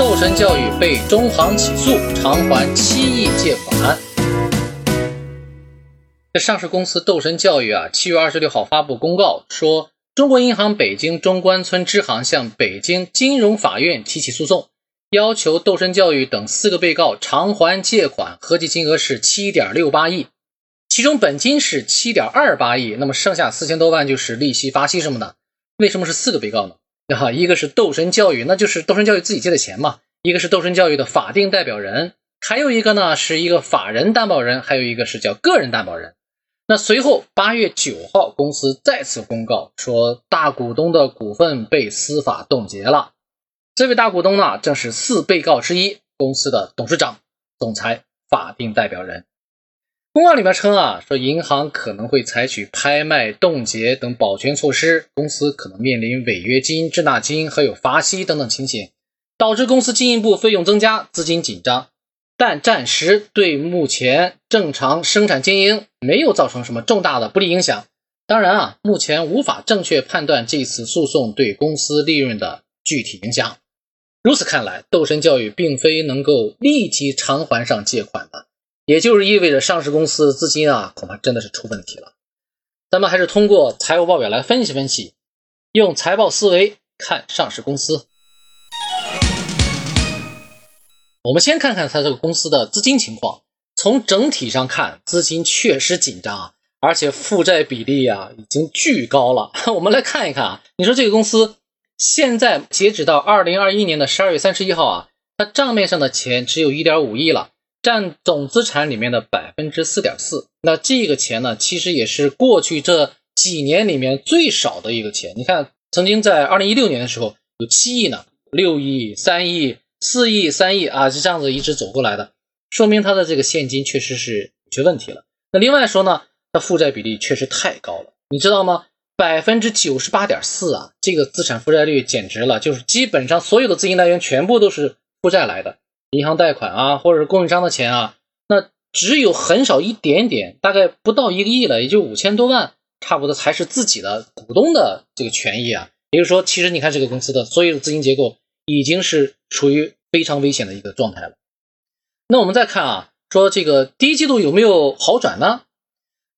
斗神教育被中行起诉，偿还七亿借款。这上市公司斗神教育啊，七月二十六号发布公告说，中国银行北京中关村支行向北京金融法院提起诉讼，要求斗神教育等四个被告偿还借款，合计金额是七点六八亿，其中本金是七点二八亿，那么剩下四千多万就是利息、罚息什么的。为什么是四个被告呢？哈，一个是斗神教育，那就是斗神教育自己借的钱嘛；一个是斗神教育的法定代表人，还有一个呢是一个法人担保人，还有一个是叫个人担保人。那随后八月九号，公司再次公告说，大股东的股份被司法冻结了。这位大股东呢，正是四被告之一公司的董事长、总裁、法定代表人。公告里面称啊，说银行可能会采取拍卖、冻结等保全措施，公司可能面临违约金、滞纳金还有罚息等等情形，导致公司经营部费用增加、资金紧张，但暂时对目前正常生产经营没有造成什么重大的不利影响。当然啊，目前无法正确判断这次诉讼对公司利润的具体影响。如此看来，斗神教育并非能够立即偿还上借款的。也就是意味着上市公司资金啊，恐怕真的是出问题了。咱们还是通过财务报表来分析分析，用财报思维看上市公司。我们先看看它这个公司的资金情况。从整体上看，资金确实紧张啊，而且负债比例啊已经巨高了。我们来看一看啊，你说这个公司现在截止到二零二一年的十二月三十一号啊，它账面上的钱只有一点五亿了。占总资产里面的百分之四点四，那这个钱呢，其实也是过去这几年里面最少的一个钱。你看，曾经在二零一六年的时候有七亿呢，六亿、三亿、四亿、三亿啊，是这样子一直走过来的，说明它的这个现金确实是有些问题了。那另外说呢，它负债比例确实太高了，你知道吗？百分之九十八点四啊，这个资产负债率简直了，就是基本上所有的资金来源全部都是负债来的。银行贷款啊，或者是供应商的钱啊，那只有很少一点点，大概不到一个亿了，也就五千多万，差不多才是自己的股东的这个权益啊。也就是说，其实你看这个公司的所有的资金结构已经是处于非常危险的一个状态了。那我们再看啊，说这个第一季度有没有好转呢？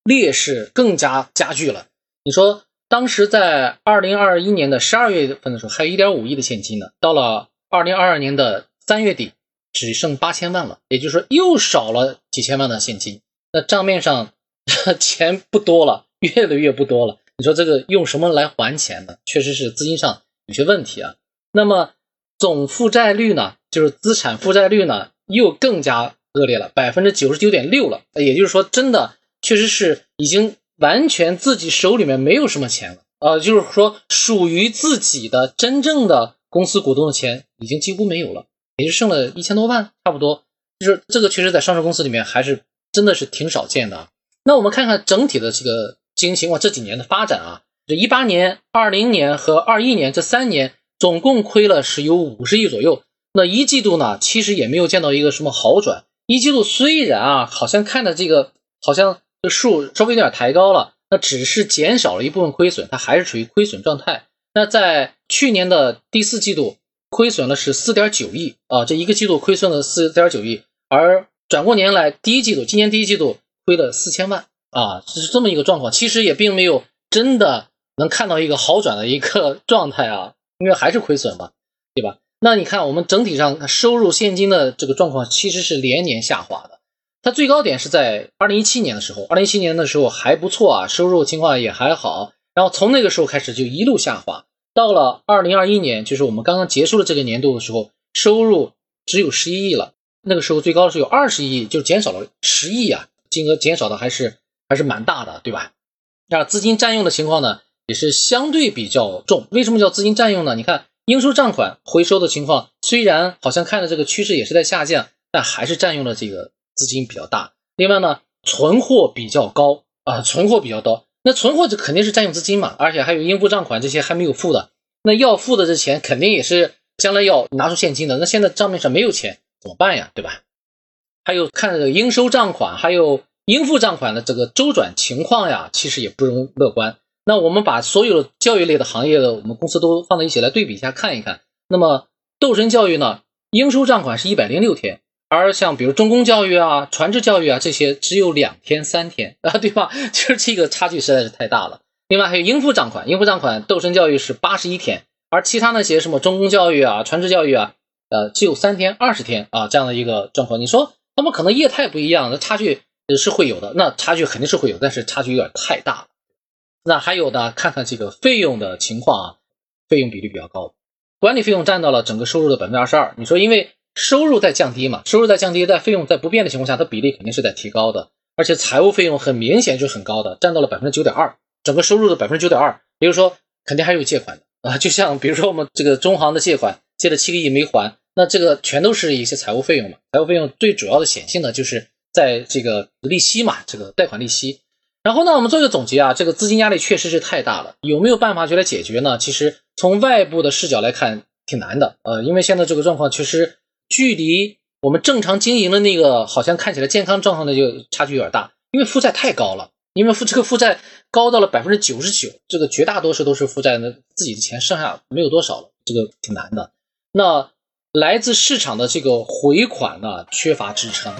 劣势更加加剧了。你说当时在二零二一年的十二月份的时候，还有一点五亿的现金呢，到了二零二二年的三月底。只剩八千万了，也就是说又少了几千万的现金，那账面上 钱不多了，越来越不多了。你说这个用什么来还钱呢？确实是资金上有些问题啊。那么总负债率呢，就是资产负债率呢，又更加恶劣了，百分之九十九点六了。也就是说，真的确实是已经完全自己手里面没有什么钱了啊，就是说属于自己的真正的公司股东的钱已经几乎没有了。也就剩了一千多万，差不多，就是这个确实在上市公司里面还是真的是挺少见的。那我们看看整体的这个经营情况，这几年的发展啊，这一八年、二零年和二一年这三年总共亏了是有五十亿左右。那一季度呢，其实也没有见到一个什么好转。一季度虽然啊，好像看的这个好像这数稍微有点抬高了，那只是减少了一部分亏损，它还是处于亏损状态。那在去年的第四季度。亏损了是四点九亿啊，这一个季度亏损了四点九亿，而转过年来第一季度，今年第一季度亏了四千万啊，是这么一个状况。其实也并没有真的能看到一个好转的一个 状态啊，因为还是亏损嘛，对吧？那你看我们整体上收入现金的这个状况其实是连年下滑的，它最高点是在二零一七年的时候，二零一七年的时候还不错啊，收入情况也还好，然后从那个时候开始就一路下滑。到了二零二一年，就是我们刚刚结束了这个年度的时候，收入只有十一亿了。那个时候最高的时候有二十亿，就减少了十亿啊，金额减少的还是还是蛮大的，对吧？那资金占用的情况呢，也是相对比较重。为什么叫资金占用呢？你看应收账款回收的情况，虽然好像看着这个趋势也是在下降，但还是占用了这个资金比较大。另外呢，存货比较高啊，存货比较高。那存货就肯定是占用资金嘛，而且还有应付账款这些还没有付的，那要付的这钱肯定也是将来要拿出现金的。那现在账面上没有钱怎么办呀？对吧？还有看这个应收账款，还有应付账款的这个周转情况呀，其实也不容乐观。那我们把所有的教育类的行业的我们公司都放在一起来对比一下看一看。那么斗神教育呢，应收账款是一百零六天，而像比如中公教育啊、传智教育啊这些只有两天、三天啊，对吧？其实这个差距实在是太大了。另外还有应付账款，应付账款斗身教育是八十一天，而其他那些什么中公教育啊、传智教育啊，呃，只有三天、二十天啊这样的一个状况。你说他们可能业态不一样，那差距是会有的，那差距肯定是会有，但是差距有点太大了。那还有呢，看看这个费用的情况啊，费用比例比较高，管理费用占到了整个收入的百分之二十二。你说，因为收入在降低嘛，收入在降低，在费用在不变的情况下，它比例肯定是在提高的，而且财务费用很明显就是很高的，占到了百分之九点二，整个收入的百分之九点二。比如说，肯定还有借款的啊，就像比如说我们这个中行的借款借了七个亿没还，那这个全都是一些财务费用嘛，财务费用最主要的显性呢就是在这个利息嘛，这个贷款利息。然后呢，我们做一个总结啊，这个资金压力确实是太大了，有没有办法去来解决呢？其实从外部的视角来看，挺难的，呃，因为现在这个状况确实距离我们正常经营的那个好像看起来健康状况的就差距有点大，因为负债太高了，因为负这个负债高到了百分之九十九，这个绝大多数都是负债，那自己的钱剩下没有多少了，这个挺难的。那来自市场的这个回款呢，缺乏支撑，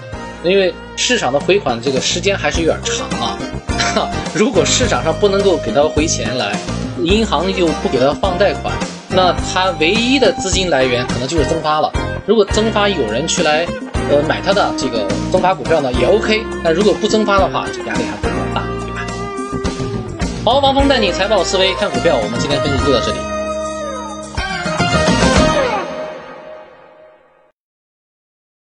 因为市场的回款这个时间还是有点长啊。如果市场上不能够给他回钱来，银行又不给他放贷款，那他唯一的资金来源可能就是增发了。如果增发有人去来，呃，买他的这个增发股票呢，也 OK。那如果不增发的话，这压力还会比较大，对吧？好，王峰带你财报思维看股票，我们今天分析就到这里。